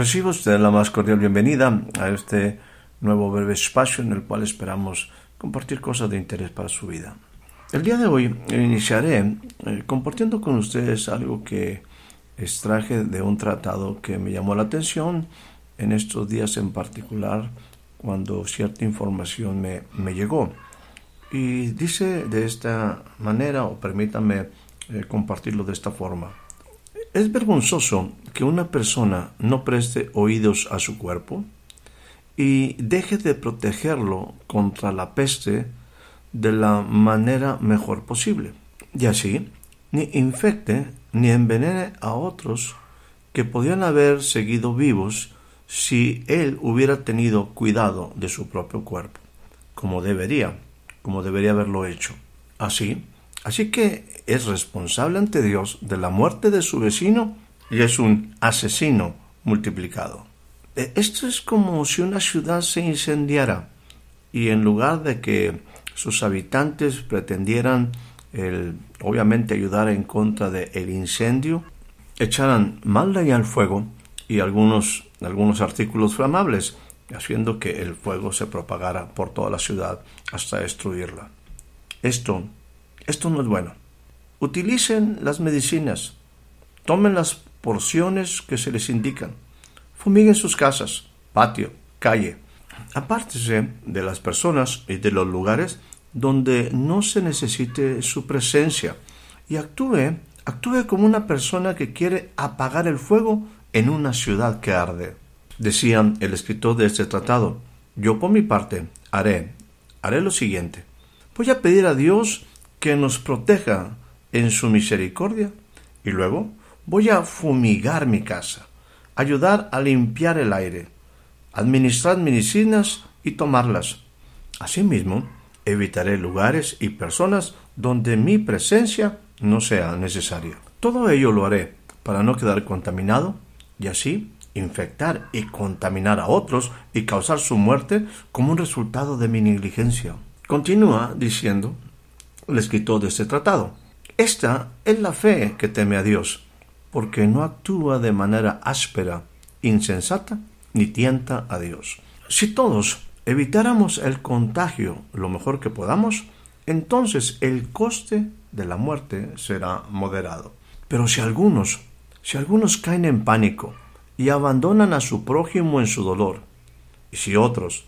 Recibo usted la más cordial bienvenida a este nuevo breve espacio en el cual esperamos compartir cosas de interés para su vida. El día de hoy iniciaré eh, compartiendo con ustedes algo que extraje de un tratado que me llamó la atención en estos días en particular cuando cierta información me, me llegó. Y dice de esta manera, o permítame eh, compartirlo de esta forma. Es vergonzoso que una persona no preste oídos a su cuerpo y deje de protegerlo contra la peste de la manera mejor posible. Y así, ni infecte ni envenene a otros que podían haber seguido vivos si él hubiera tenido cuidado de su propio cuerpo, como debería, como debería haberlo hecho. Así, Así que es responsable ante Dios de la muerte de su vecino y es un asesino multiplicado. E, esto es como si una ciudad se incendiara y en lugar de que sus habitantes pretendieran obviamente ayudar en contra del incendio, echaran y al fuego y algunos, algunos artículos flamables, haciendo que el fuego se propagara por toda la ciudad hasta destruirla. Esto esto no es bueno. Utilicen las medicinas. Tomen las porciones que se les indican. Fumiguen sus casas, patio, calle. Apártese de las personas y de los lugares donde no se necesite su presencia y actúe, actúe como una persona que quiere apagar el fuego en una ciudad que arde. Decía el escritor de este tratado, yo por mi parte haré, haré lo siguiente. Voy a pedir a Dios que nos proteja en su misericordia. Y luego voy a fumigar mi casa, ayudar a limpiar el aire, administrar medicinas y tomarlas. Asimismo, evitaré lugares y personas donde mi presencia no sea necesaria. Todo ello lo haré para no quedar contaminado y así infectar y contaminar a otros y causar su muerte como un resultado de mi negligencia. Continúa diciendo el escritor de este tratado. Esta es la fe que teme a Dios, porque no actúa de manera áspera, insensata, ni tienta a Dios. Si todos evitáramos el contagio lo mejor que podamos, entonces el coste de la muerte será moderado. Pero si algunos, si algunos caen en pánico y abandonan a su prójimo en su dolor, y si otros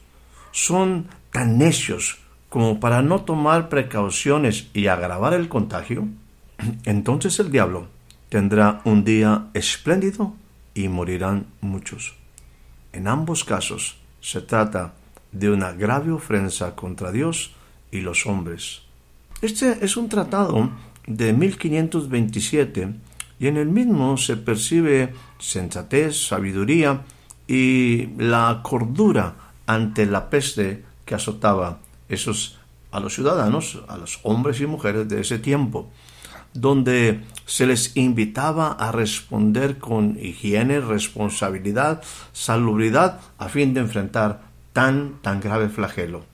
son tan necios como para no tomar precauciones y agravar el contagio, entonces el diablo tendrá un día espléndido y morirán muchos. En ambos casos se trata de una grave ofensa contra Dios y los hombres. Este es un tratado de 1527 y en el mismo se percibe sensatez, sabiduría y la cordura ante la peste que azotaba esos a los ciudadanos, a los hombres y mujeres de ese tiempo, donde se les invitaba a responder con higiene, responsabilidad, salubridad, a fin de enfrentar tan, tan grave flagelo.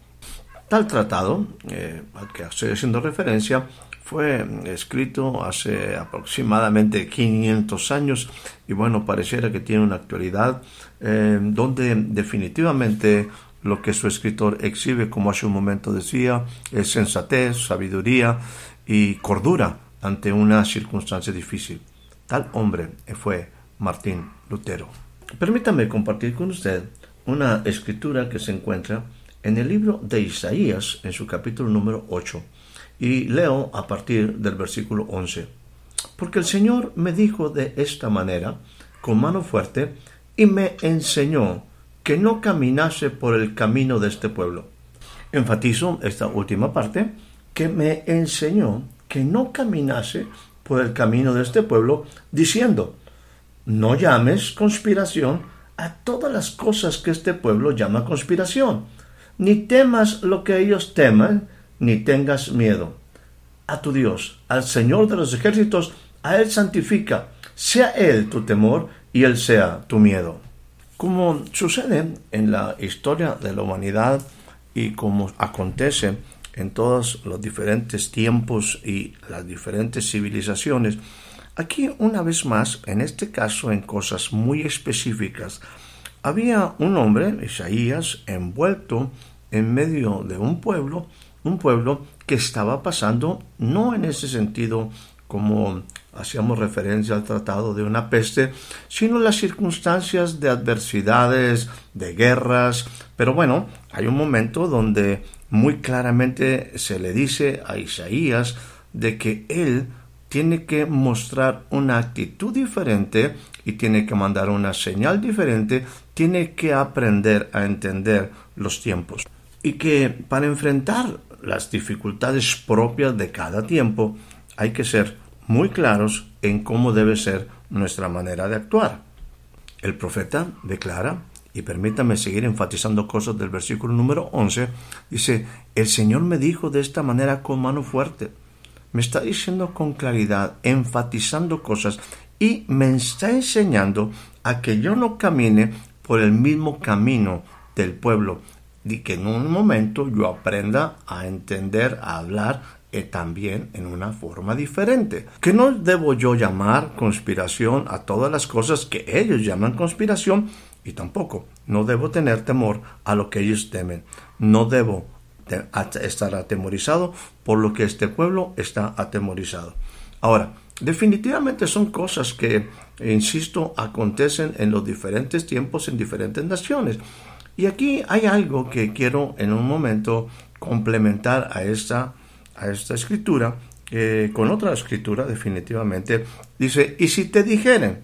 Tal tratado, eh, al que estoy haciendo referencia, fue escrito hace aproximadamente 500 años y bueno, pareciera que tiene una actualidad eh, donde definitivamente lo que su escritor exhibe, como hace un momento decía, es sensatez, sabiduría y cordura ante una circunstancia difícil. Tal hombre fue Martín Lutero. Permítame compartir con usted una escritura que se encuentra en el libro de Isaías, en su capítulo número 8, y leo a partir del versículo 11. Porque el Señor me dijo de esta manera, con mano fuerte, y me enseñó que no caminase por el camino de este pueblo. Enfatizo esta última parte, que me enseñó que no caminase por el camino de este pueblo, diciendo, no llames conspiración a todas las cosas que este pueblo llama conspiración, ni temas lo que ellos teman, ni tengas miedo. A tu Dios, al Señor de los ejércitos, a Él santifica, sea Él tu temor y Él sea tu miedo. Como sucede en la historia de la humanidad y como acontece en todos los diferentes tiempos y las diferentes civilizaciones, aquí una vez más, en este caso en cosas muy específicas, había un hombre, Isaías, envuelto en medio de un pueblo, un pueblo que estaba pasando, no en ese sentido como hacíamos referencia al tratado de una peste, sino las circunstancias de adversidades, de guerras. Pero bueno, hay un momento donde muy claramente se le dice a Isaías de que él tiene que mostrar una actitud diferente y tiene que mandar una señal diferente, tiene que aprender a entender los tiempos. Y que para enfrentar las dificultades propias de cada tiempo hay que ser muy claros en cómo debe ser nuestra manera de actuar. El profeta declara, y permítame seguir enfatizando cosas del versículo número 11, dice, el Señor me dijo de esta manera con mano fuerte, me está diciendo con claridad, enfatizando cosas y me está enseñando a que yo no camine por el mismo camino del pueblo y que en un momento yo aprenda a entender, a hablar eh, también en una forma diferente. Que no debo yo llamar conspiración a todas las cosas que ellos llaman conspiración y tampoco no debo tener temor a lo que ellos temen. No debo estar atemorizado por lo que este pueblo está atemorizado. Ahora, definitivamente son cosas que, insisto, acontecen en los diferentes tiempos en diferentes naciones. Y aquí hay algo que quiero en un momento complementar a esta, a esta escritura, con otra escritura definitivamente. Dice, y si te dijeren,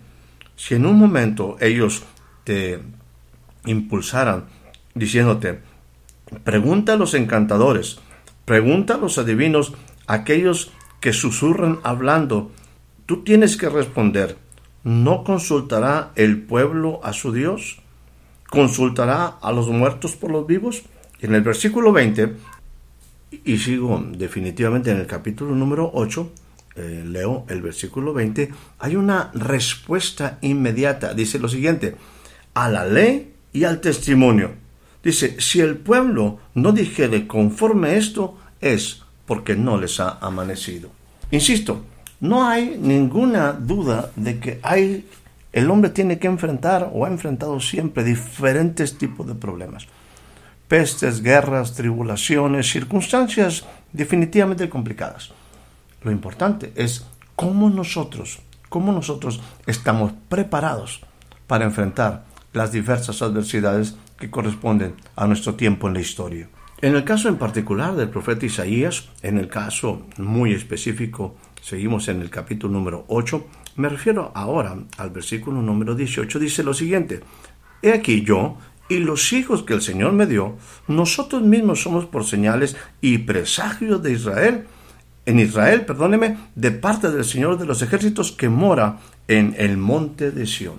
si en un momento ellos te impulsaran diciéndote, Pregunta a los encantadores, pregunta a los adivinos, aquellos que susurran hablando. Tú tienes que responder, ¿no consultará el pueblo a su Dios? ¿Consultará a los muertos por los vivos? En el versículo 20, y sigo definitivamente en el capítulo número 8, eh, leo el versículo 20, hay una respuesta inmediata. Dice lo siguiente, a la ley y al testimonio. Dice, si el pueblo no dijere conforme esto, es porque no les ha amanecido. Insisto, no hay ninguna duda de que el hombre tiene que enfrentar o ha enfrentado siempre diferentes tipos de problemas. Pestes, guerras, tribulaciones, circunstancias definitivamente complicadas. Lo importante es cómo nosotros, cómo nosotros estamos preparados para enfrentar las diversas adversidades que corresponden a nuestro tiempo en la historia. En el caso en particular del profeta Isaías, en el caso muy específico, seguimos en el capítulo número 8, me refiero ahora al versículo número 18, dice lo siguiente, He aquí yo y los hijos que el Señor me dio, nosotros mismos somos por señales y presagios de Israel, en Israel, perdóneme, de parte del Señor de los ejércitos que mora en el monte de Sión.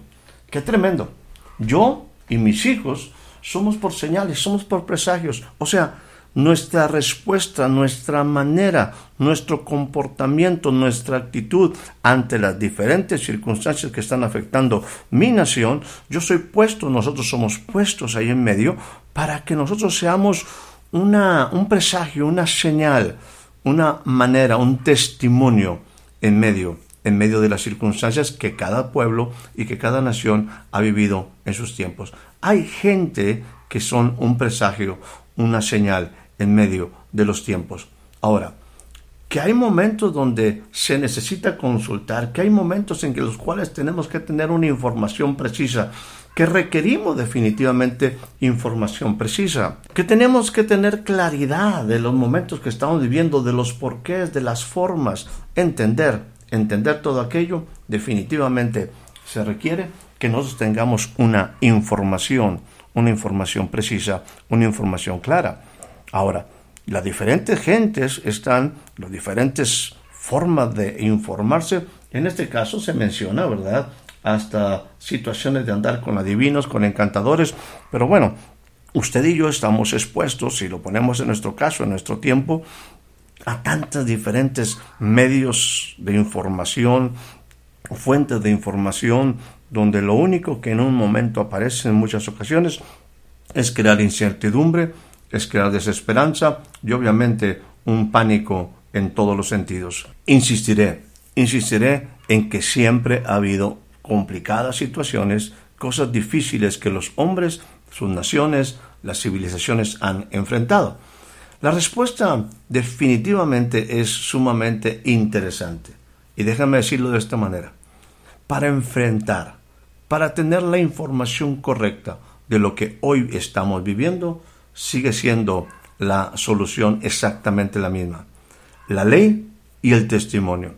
Qué tremendo. Yo y mis hijos somos por señales, somos por presagios. O sea, nuestra respuesta, nuestra manera, nuestro comportamiento, nuestra actitud ante las diferentes circunstancias que están afectando mi nación, yo soy puesto, nosotros somos puestos ahí en medio para que nosotros seamos una, un presagio, una señal, una manera, un testimonio en medio, en medio de las circunstancias que cada pueblo y que cada nación ha vivido en sus tiempos. Hay gente que son un presagio, una señal en medio de los tiempos. Ahora, que hay momentos donde se necesita consultar, que hay momentos en los cuales tenemos que tener una información precisa, que requerimos definitivamente información precisa, que tenemos que tener claridad de los momentos que estamos viviendo, de los porqués, de las formas, entender, entender todo aquello, definitivamente se requiere que nosotros tengamos una información, una información precisa, una información clara. Ahora, las diferentes gentes están, las diferentes formas de informarse. En este caso se menciona, ¿verdad? Hasta situaciones de andar con adivinos, con encantadores. Pero bueno, usted y yo estamos expuestos, si lo ponemos en nuestro caso, en nuestro tiempo, a tantos diferentes medios de información, fuentes de información, donde lo único que en un momento aparece en muchas ocasiones es crear incertidumbre, es crear desesperanza y obviamente un pánico en todos los sentidos. Insistiré, insistiré en que siempre ha habido complicadas situaciones, cosas difíciles que los hombres, sus naciones, las civilizaciones han enfrentado. La respuesta definitivamente es sumamente interesante. Y déjame decirlo de esta manera. Para enfrentar, para tener la información correcta de lo que hoy estamos viviendo, sigue siendo la solución exactamente la misma. La ley y el testimonio.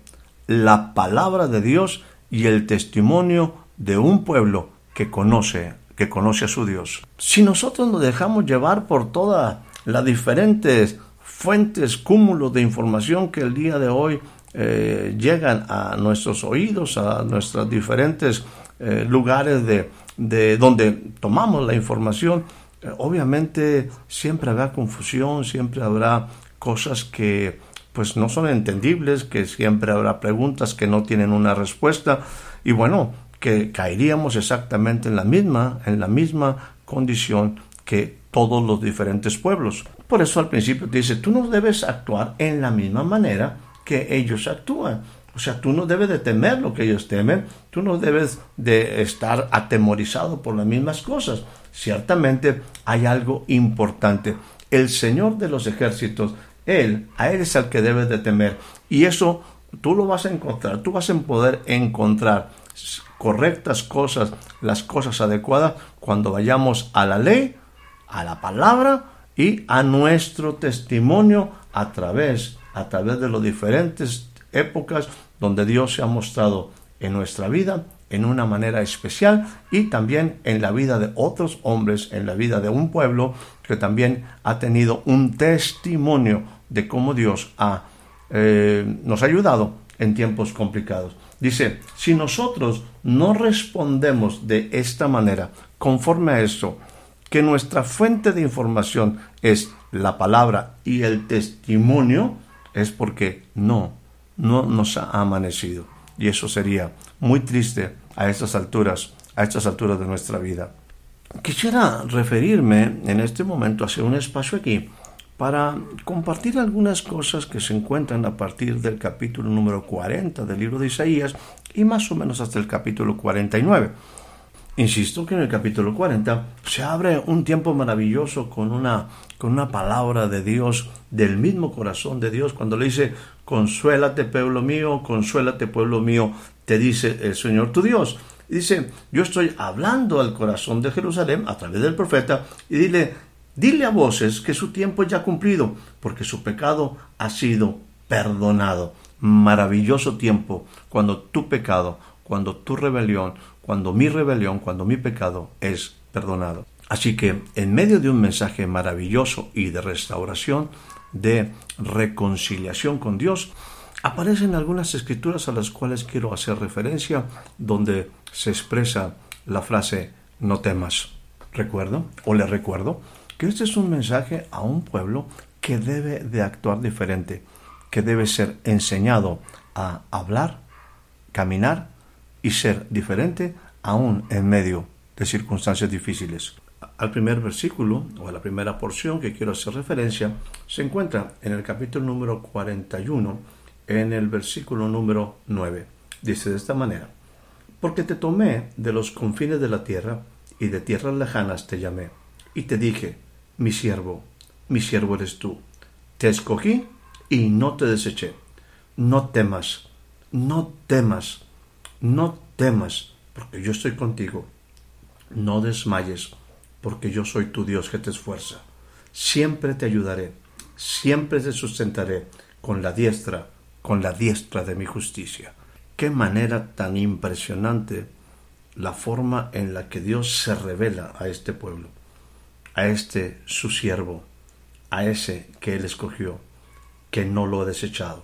La palabra de Dios y el testimonio de un pueblo que conoce, que conoce a su Dios. Si nosotros nos dejamos llevar por todas las diferentes fuentes, cúmulos de información que el día de hoy eh, llegan a nuestros oídos, a nuestros diferentes eh, lugares de, de, donde tomamos la información, obviamente siempre habrá confusión, siempre habrá cosas que pues no son entendibles, que siempre habrá preguntas que no tienen una respuesta y bueno, que caeríamos exactamente en la misma, en la misma condición que todos los diferentes pueblos. Por eso al principio dice, tú no debes actuar en la misma manera que ellos actúan. O sea, tú no debes de temer lo que ellos temen, tú no debes de estar atemorizado por las mismas cosas. Ciertamente hay algo importante. El Señor de los ejércitos, Él, a Él es al que debes de temer. Y eso tú lo vas a encontrar, tú vas a poder encontrar correctas cosas, las cosas adecuadas, cuando vayamos a la ley, a la palabra y a nuestro testimonio a través, a través de las diferentes épocas donde Dios se ha mostrado en nuestra vida en una manera especial y también en la vida de otros hombres, en la vida de un pueblo que también ha tenido un testimonio de cómo Dios eh, nos ha ayudado en tiempos complicados. Dice, si nosotros no respondemos de esta manera, conforme a eso, que nuestra fuente de información es la palabra y el testimonio, es porque no no nos ha amanecido. Y eso sería muy triste a estas alturas, a estas alturas de nuestra vida. Quisiera referirme en este momento hacia un espacio aquí para compartir algunas cosas que se encuentran a partir del capítulo número 40 del libro de Isaías y más o menos hasta el capítulo 49. Insisto que en el capítulo 40 se abre un tiempo maravilloso con una, con una palabra de Dios, del mismo corazón de Dios, cuando le dice, consuélate pueblo mío, consuélate pueblo mío, te dice el Señor tu Dios. dice, yo estoy hablando al corazón de Jerusalén a través del profeta y dile, dile a voces que su tiempo ya ha cumplido, porque su pecado ha sido perdonado. Maravilloso tiempo cuando tu pecado, cuando tu rebelión, cuando mi rebelión, cuando mi pecado es perdonado. Así que en medio de un mensaje maravilloso y de restauración, de reconciliación con Dios, aparecen algunas escrituras a las cuales quiero hacer referencia, donde se expresa la frase no temas. Recuerdo, o le recuerdo, que este es un mensaje a un pueblo que debe de actuar diferente, que debe ser enseñado a hablar, caminar y ser diferente aún en medio de circunstancias difíciles. Al primer versículo o a la primera porción que quiero hacer referencia se encuentra en el capítulo número 41 en el versículo número 9. Dice de esta manera, porque te tomé de los confines de la tierra y de tierras lejanas te llamé y te dije, mi siervo, mi siervo eres tú. Te escogí y no te deseché. No temas, no temas, no temas, porque yo estoy contigo. No desmayes, porque yo soy tu Dios que te esfuerza. Siempre te ayudaré, siempre te sustentaré con la diestra, con la diestra de mi justicia. Qué manera tan impresionante la forma en la que Dios se revela a este pueblo, a este su siervo, a ese que Él escogió, que no lo ha desechado.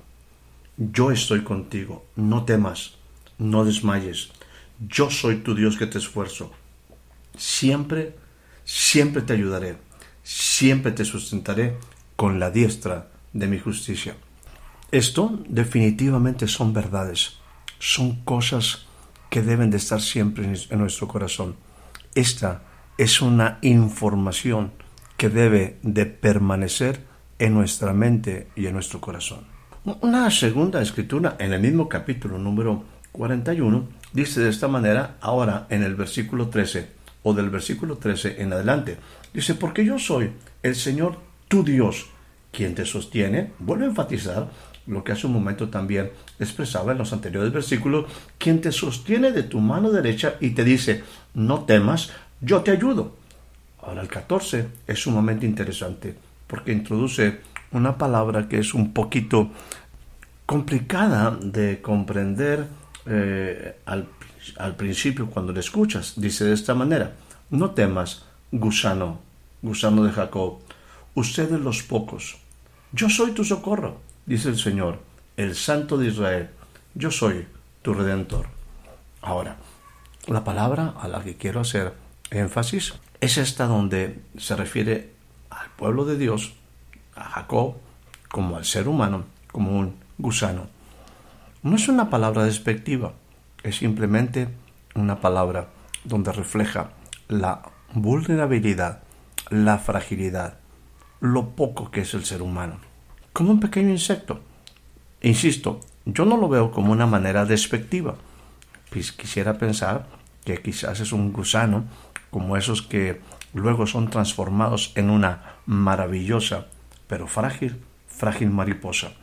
Yo estoy contigo, no temas, no desmayes. Yo soy tu Dios que te esfuerzo. Siempre, siempre te ayudaré, siempre te sustentaré con la diestra de mi justicia. Esto definitivamente son verdades, son cosas que deben de estar siempre en nuestro corazón. Esta es una información que debe de permanecer en nuestra mente y en nuestro corazón. Una segunda escritura en el mismo capítulo número 41 dice de esta manera ahora en el versículo 13 o del versículo 13 en adelante. Dice, porque yo soy el Señor tu Dios, quien te sostiene. Vuelve a enfatizar lo que hace un momento también expresaba en los anteriores versículos, quien te sostiene de tu mano derecha y te dice, no temas, yo te ayudo. Ahora el 14 es sumamente interesante porque introduce una palabra que es un poquito complicada de comprender eh, al, al principio cuando le escuchas. Dice de esta manera, no temas, gusano, gusano de Jacob, ustedes los pocos, yo soy tu socorro, dice el Señor, el Santo de Israel, yo soy tu redentor. Ahora, la palabra a la que quiero hacer énfasis es esta donde se refiere al pueblo de Dios, a Jacob, como al ser humano, como un gusano. No es una palabra despectiva, es simplemente una palabra donde refleja la vulnerabilidad, la fragilidad, lo poco que es el ser humano, como un pequeño insecto. Insisto, yo no lo veo como una manera despectiva. Pues quisiera pensar que quizás es un gusano como esos que luego son transformados en una maravillosa, pero frágil, frágil mariposa.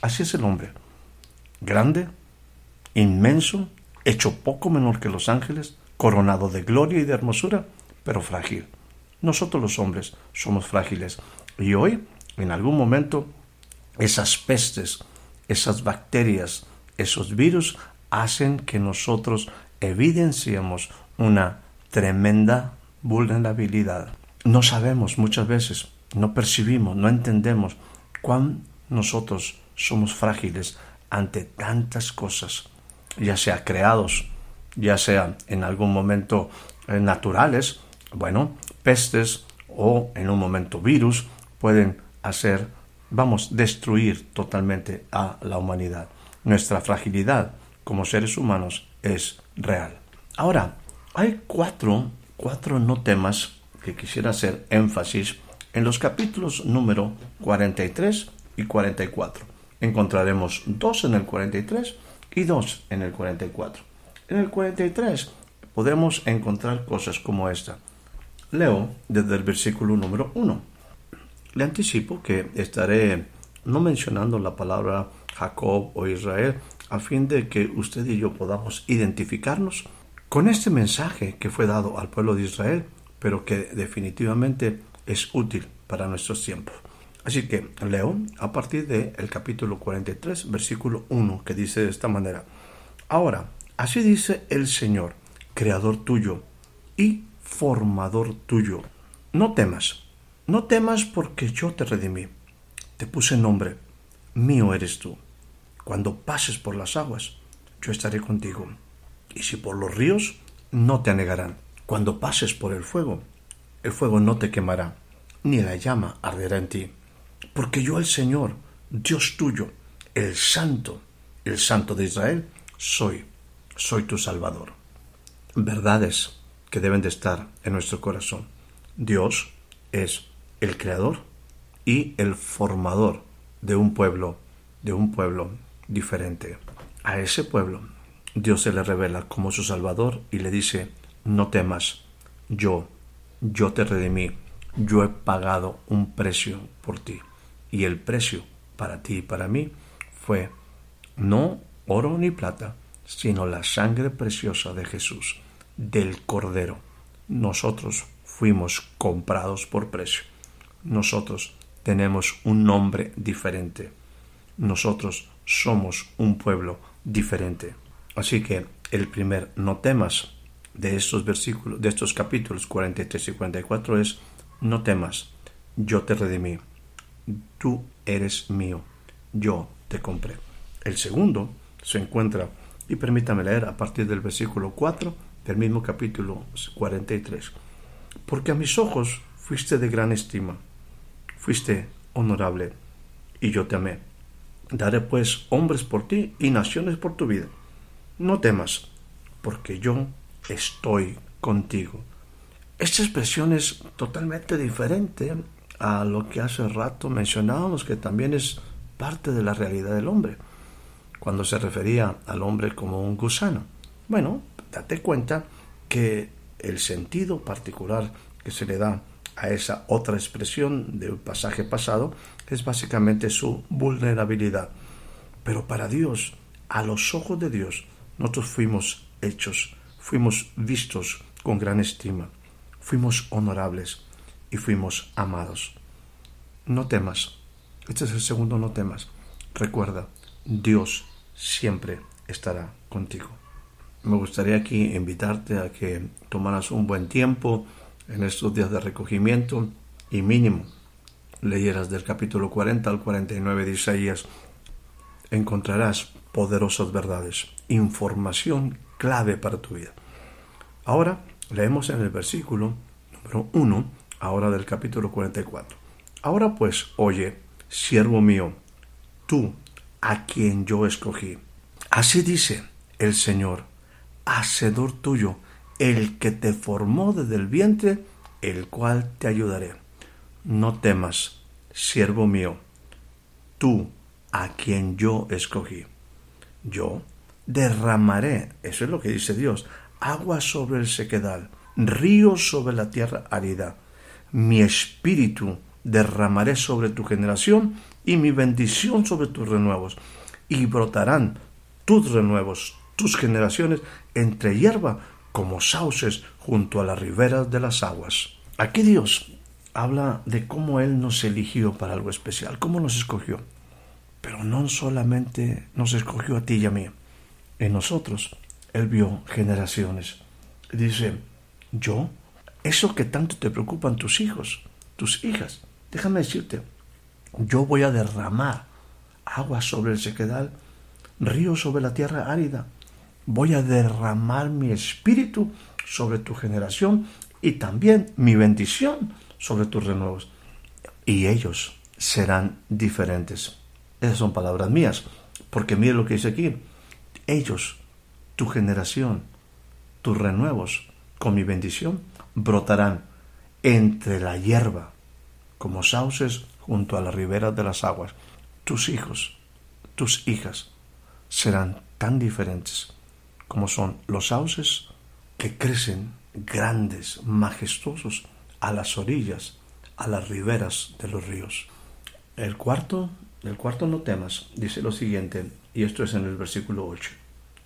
Así es el hombre. Grande, inmenso, hecho poco menor que los ángeles, coronado de gloria y de hermosura, pero frágil. Nosotros los hombres somos frágiles. Y hoy, en algún momento, esas pestes, esas bacterias, esos virus hacen que nosotros evidenciemos una tremenda vulnerabilidad. No sabemos muchas veces, no percibimos, no entendemos cuán nosotros somos frágiles ante tantas cosas, ya sea creados, ya sea en algún momento eh, naturales, bueno, pestes o en un momento virus pueden hacer, vamos, destruir totalmente a la humanidad. Nuestra fragilidad como seres humanos es real. Ahora, hay cuatro, cuatro no temas que quisiera hacer énfasis en los capítulos número 43 y 44. Encontraremos dos en el 43 y dos en el 44. En el 43 podemos encontrar cosas como esta. Leo desde el versículo número 1. Le anticipo que estaré no mencionando la palabra Jacob o Israel a fin de que usted y yo podamos identificarnos con este mensaje que fue dado al pueblo de Israel, pero que definitivamente es útil para nuestros tiempos. Así que leo a partir del el capítulo 43, versículo 1, que dice de esta manera, Ahora, así dice el Señor, creador tuyo y formador tuyo. No temas, no temas porque yo te redimí, te puse nombre, mío eres tú. Cuando pases por las aguas, yo estaré contigo y si por los ríos, no te anegarán. Cuando pases por el fuego, el fuego no te quemará, ni la llama arderá en ti. Porque yo el Señor, Dios tuyo, el Santo, el Santo de Israel, soy, soy tu Salvador. Verdades que deben de estar en nuestro corazón. Dios es el creador y el formador de un pueblo, de un pueblo diferente. A ese pueblo Dios se le revela como su Salvador y le dice, no temas, yo, yo te redimí, yo he pagado un precio por ti. Y el precio para ti y para mí fue no oro ni plata, sino la sangre preciosa de Jesús, del Cordero. Nosotros fuimos comprados por precio. Nosotros tenemos un nombre diferente. Nosotros somos un pueblo diferente. Así que el primer no temas de estos versículos, de estos capítulos 43 y 44 es no temas, yo te redimí, tú eres mío, yo te compré. El segundo se encuentra, y permítame leer a partir del versículo 4 del mismo capítulo 43. Porque a mis ojos fuiste de gran estima, fuiste honorable, y yo te amé. Daré pues hombres por ti y naciones por tu vida. No temas, porque yo estoy contigo. Esta expresión es totalmente diferente a lo que hace rato mencionábamos, que también es parte de la realidad del hombre, cuando se refería al hombre como un gusano. Bueno, date cuenta que el sentido particular que se le da a esa otra expresión del pasaje pasado es básicamente su vulnerabilidad. Pero para Dios, a los ojos de Dios, nosotros fuimos hechos, fuimos vistos con gran estima, fuimos honorables y fuimos amados. No temas. Este es el segundo no temas. Recuerda, Dios siempre estará contigo. Me gustaría aquí invitarte a que tomaras un buen tiempo en estos días de recogimiento y mínimo leyeras del capítulo 40 al 49 de Isaías. Encontrarás poderosas verdades, información clave para tu vida. Ahora leemos en el versículo número 1, ahora del capítulo 44. Ahora pues, oye, siervo mío, tú a quien yo escogí. Así dice el Señor, hacedor tuyo, el que te formó desde el vientre, el cual te ayudaré. No temas, siervo mío, tú a quien yo escogí. Yo derramaré, eso es lo que dice Dios, agua sobre el sequedal, ríos sobre la tierra árida. Mi espíritu derramaré sobre tu generación y mi bendición sobre tus renuevos. Y brotarán tus renuevos, tus generaciones, entre hierba como sauces junto a las riberas de las aguas. Aquí Dios habla de cómo Él nos eligió para algo especial, cómo nos escogió. Pero no solamente nos escogió a ti y a mí. En nosotros Él vio generaciones. Dice, yo, eso que tanto te preocupan tus hijos, tus hijas, déjame decirte, yo voy a derramar agua sobre el sequedal, río sobre la tierra árida, voy a derramar mi espíritu sobre tu generación y también mi bendición sobre tus renuevos. Y ellos serán diferentes. Esas son palabras mías, porque mire lo que dice aquí. Ellos, tu generación, tus renuevos, con mi bendición, brotarán entre la hierba, como sauces junto a las riberas de las aguas. Tus hijos, tus hijas, serán tan diferentes como son los sauces que crecen grandes, majestuosos, a las orillas, a las riberas de los ríos. El cuarto, el cuarto no temas, dice lo siguiente, y esto es en el versículo 8.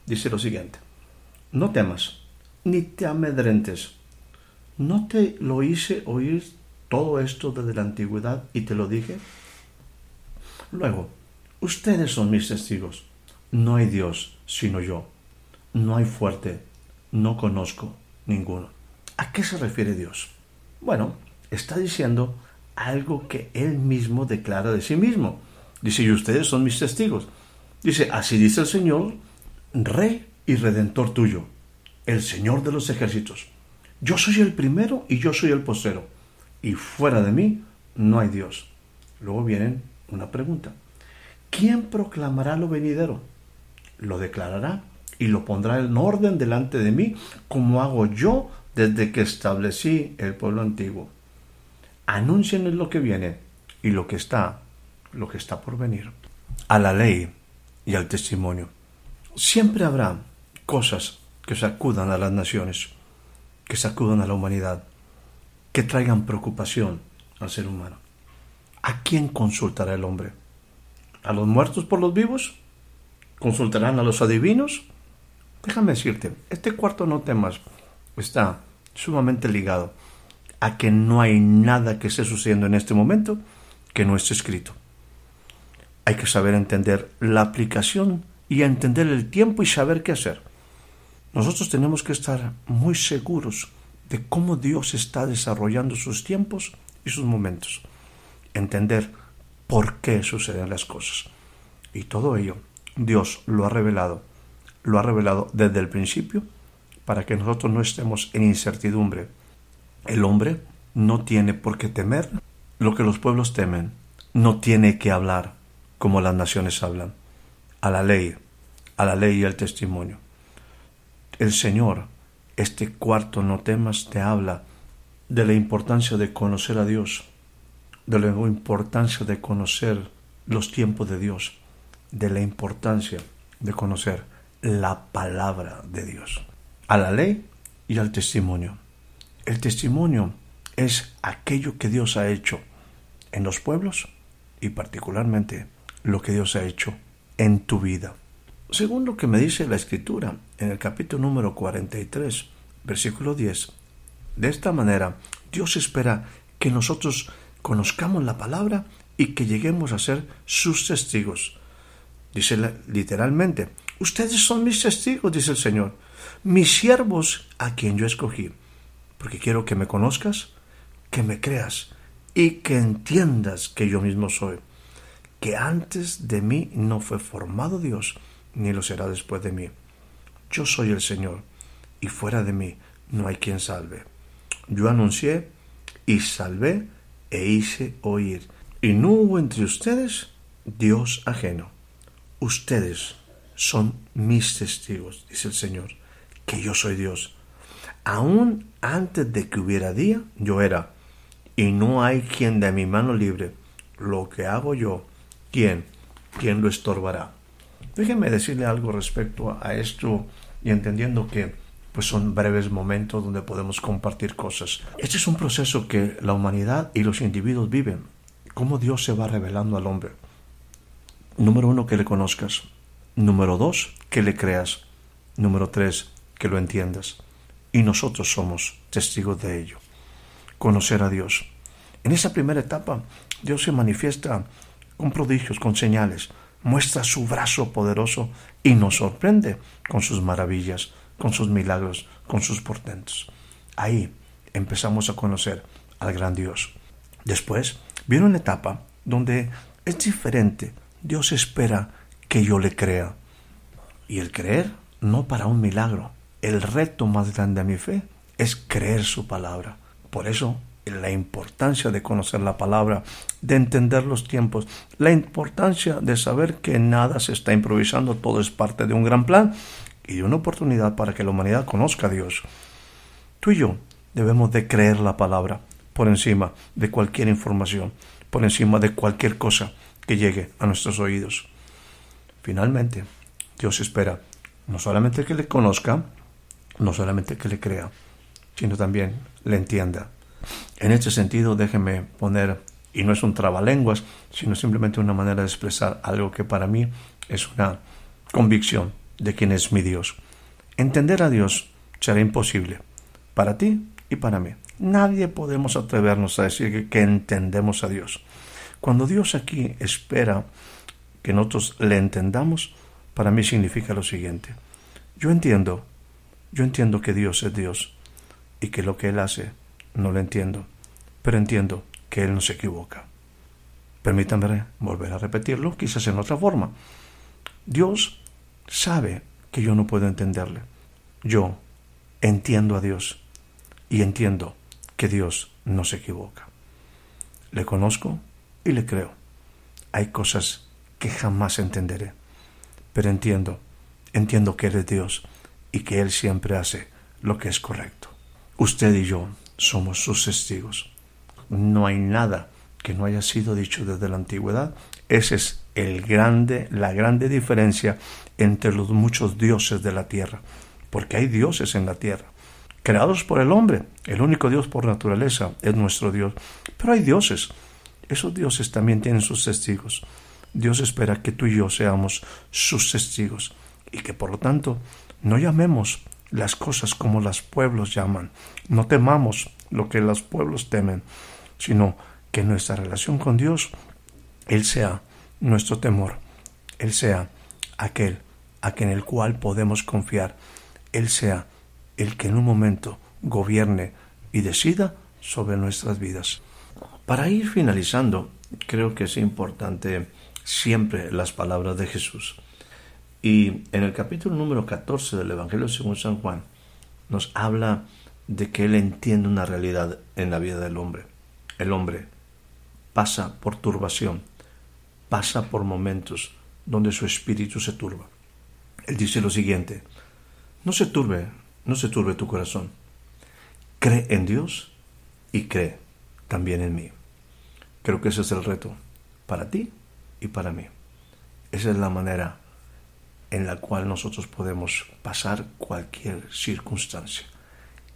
Dice lo siguiente, no temas, ni te amedrentes. ¿No te lo hice oír todo esto desde la antigüedad y te lo dije? Luego, ustedes son mis testigos. No hay Dios sino yo no hay fuerte, no conozco ninguno. ¿A qué se refiere Dios? Bueno, está diciendo algo que Él mismo declara de sí mismo. Dice, y ustedes son mis testigos. Dice, así dice el Señor, Rey y Redentor tuyo, el Señor de los ejércitos. Yo soy el primero y yo soy el postero, y fuera de mí no hay Dios. Luego viene una pregunta. ¿Quién proclamará lo venidero? Lo declarará y lo pondrá en orden delante de mí, como hago yo desde que establecí el pueblo antiguo. Anuncien lo que viene y lo que está, lo que está por venir. A la ley y al testimonio. Siempre habrá cosas que sacudan a las naciones, que sacudan a la humanidad, que traigan preocupación al ser humano. ¿A quién consultará el hombre? ¿A los muertos por los vivos? ¿Consultarán a los adivinos? Déjame decirte, este cuarto no temas está sumamente ligado a que no hay nada que esté sucediendo en este momento que no esté escrito. Hay que saber entender la aplicación y entender el tiempo y saber qué hacer. Nosotros tenemos que estar muy seguros de cómo Dios está desarrollando sus tiempos y sus momentos. Entender por qué suceden las cosas. Y todo ello Dios lo ha revelado, lo ha revelado desde el principio para que nosotros no estemos en incertidumbre. El hombre no tiene por qué temer lo que los pueblos temen, no tiene que hablar como las naciones hablan, a la ley, a la ley y al testimonio. El Señor, este cuarto no temas, te habla de la importancia de conocer a Dios, de la importancia de conocer los tiempos de Dios, de la importancia de conocer la palabra de Dios, a la ley y al testimonio. El testimonio es aquello que Dios ha hecho en los pueblos y particularmente lo que Dios ha hecho en tu vida. Según lo que me dice la escritura en el capítulo número 43, versículo 10, de esta manera Dios espera que nosotros conozcamos la palabra y que lleguemos a ser sus testigos. Dice literalmente, ustedes son mis testigos, dice el Señor, mis siervos a quien yo escogí, porque quiero que me conozcas, que me creas y que entiendas que yo mismo soy, que antes de mí no fue formado Dios, ni lo será después de mí. Yo soy el Señor, y fuera de mí no hay quien salve. Yo anuncié y salvé e hice oír, y no hubo entre ustedes Dios ajeno. Ustedes son mis testigos, dice el Señor, que yo soy Dios. Aún antes de que hubiera día, yo era, y no hay quien de mi mano libre. Lo que hago yo, ¿quién? ¿Quién lo estorbará? Déjenme decirle algo respecto a esto y entendiendo que pues son breves momentos donde podemos compartir cosas. Este es un proceso que la humanidad y los individuos viven. Cómo Dios se va revelando al hombre. Número uno, que le conozcas. Número dos, que le creas. Número tres, que lo entiendas. Y nosotros somos testigos de ello. Conocer a Dios. En esa primera etapa, Dios se manifiesta con prodigios, con señales, muestra su brazo poderoso y nos sorprende con sus maravillas, con sus milagros, con sus portentos. Ahí empezamos a conocer al gran Dios. Después viene una etapa donde es diferente. Dios espera que yo le crea. Y el creer no para un milagro. El reto más grande de mi fe es creer su palabra. Por eso la importancia de conocer la palabra, de entender los tiempos, la importancia de saber que nada se está improvisando, todo es parte de un gran plan y de una oportunidad para que la humanidad conozca a Dios. Tú y yo debemos de creer la palabra por encima de cualquier información, por encima de cualquier cosa que llegue a nuestros oídos. Finalmente, Dios espera no solamente que le conozca, no solamente que le crea, sino también le entienda. En este sentido, déjeme poner, y no es un trabalenguas, sino simplemente una manera de expresar algo que para mí es una convicción de quién es mi Dios. Entender a Dios será imposible para ti y para mí. Nadie podemos atrevernos a decir que, entendemos a Dios. Cuando Dios aquí espera que nosotros le entendamos, para mí significa lo siguiente. Yo entiendo, yo entiendo que Dios es Dios y que lo que Él hace no lo entiendo, pero entiendo que Él no se equivoca. Permítanme volver a repetirlo, quizás en otra forma. Dios sabe que yo no puedo entenderle. Yo entiendo a Dios y entiendo que Dios no se equivoca. Le conozco y le creo. Hay cosas que jamás entenderé, pero entiendo, entiendo que Él es Dios y que Él siempre hace lo que es correcto. Usted y yo somos sus testigos. No hay nada que no haya sido dicho desde la antigüedad. Esa es el grande, la grande diferencia entre los muchos dioses de la tierra, porque hay dioses en la tierra, creados por el hombre. El único Dios por naturaleza es nuestro Dios. Pero hay dioses. Esos dioses también tienen sus testigos. Dios espera que tú y yo seamos sus testigos y que por lo tanto no llamemos las cosas como los pueblos llaman. No temamos lo que los pueblos temen, sino que nuestra relación con Dios, Él sea nuestro temor, Él sea aquel a quien el cual podemos confiar, Él sea el que en un momento gobierne y decida sobre nuestras vidas. Para ir finalizando, creo que es importante siempre las palabras de Jesús. Y en el capítulo número 14 del Evangelio según San Juan, nos habla de que Él entiende una realidad en la vida del hombre. El hombre pasa por turbación, pasa por momentos donde su espíritu se turba. Él dice lo siguiente, no se turbe, no se turbe tu corazón. Cree en Dios y cree también en mí. Creo que ese es el reto para ti y para mí. Esa es la manera en la cual nosotros podemos pasar cualquier circunstancia,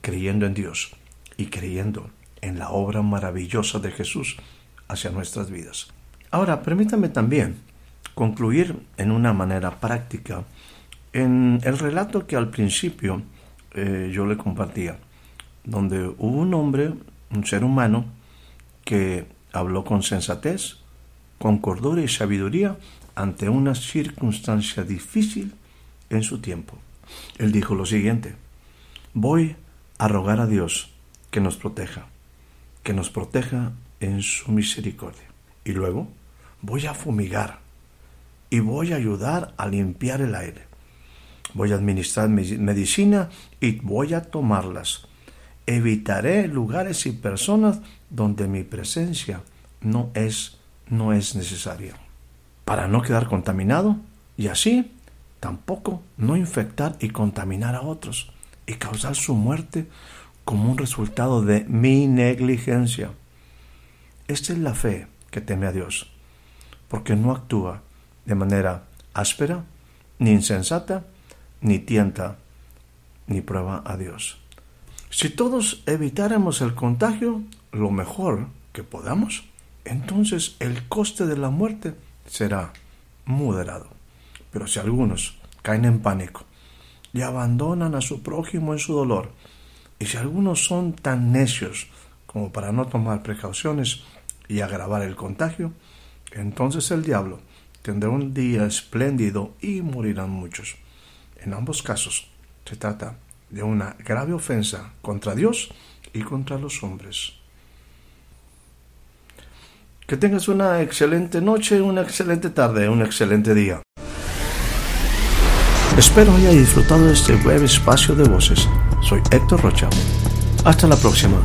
creyendo en Dios y creyendo en la obra maravillosa de Jesús hacia nuestras vidas. Ahora, permítame también concluir en una manera práctica en el relato que al principio eh, yo le compartía, donde hubo un hombre, un ser humano, que habló con sensatez, con cordura y sabiduría ante una circunstancia difícil en su tiempo. Él dijo lo siguiente, voy a rogar a Dios que nos proteja, que nos proteja en su misericordia. Y luego voy a fumigar y voy a ayudar a limpiar el aire. Voy a administrar medicina y voy a tomarlas. Evitaré lugares y personas donde mi presencia no es, no es necesaria para no quedar contaminado y así tampoco no infectar y contaminar a otros y causar su muerte como un resultado de mi negligencia. Esta es la fe que teme a Dios, porque no actúa de manera áspera, ni insensata, ni tienta, ni prueba a Dios. Si todos evitáramos el contagio lo mejor que podamos, entonces el coste de la muerte será moderado. Pero si algunos caen en pánico y abandonan a su prójimo en su dolor, y si algunos son tan necios como para no tomar precauciones y agravar el contagio, entonces el diablo tendrá un día espléndido y morirán muchos. En ambos casos se trata de una grave ofensa contra Dios y contra los hombres. Que tengas una excelente noche, una excelente tarde, un excelente día. Espero haya disfrutado de este breve espacio de voces. Soy Héctor Rocha. Hasta la próxima.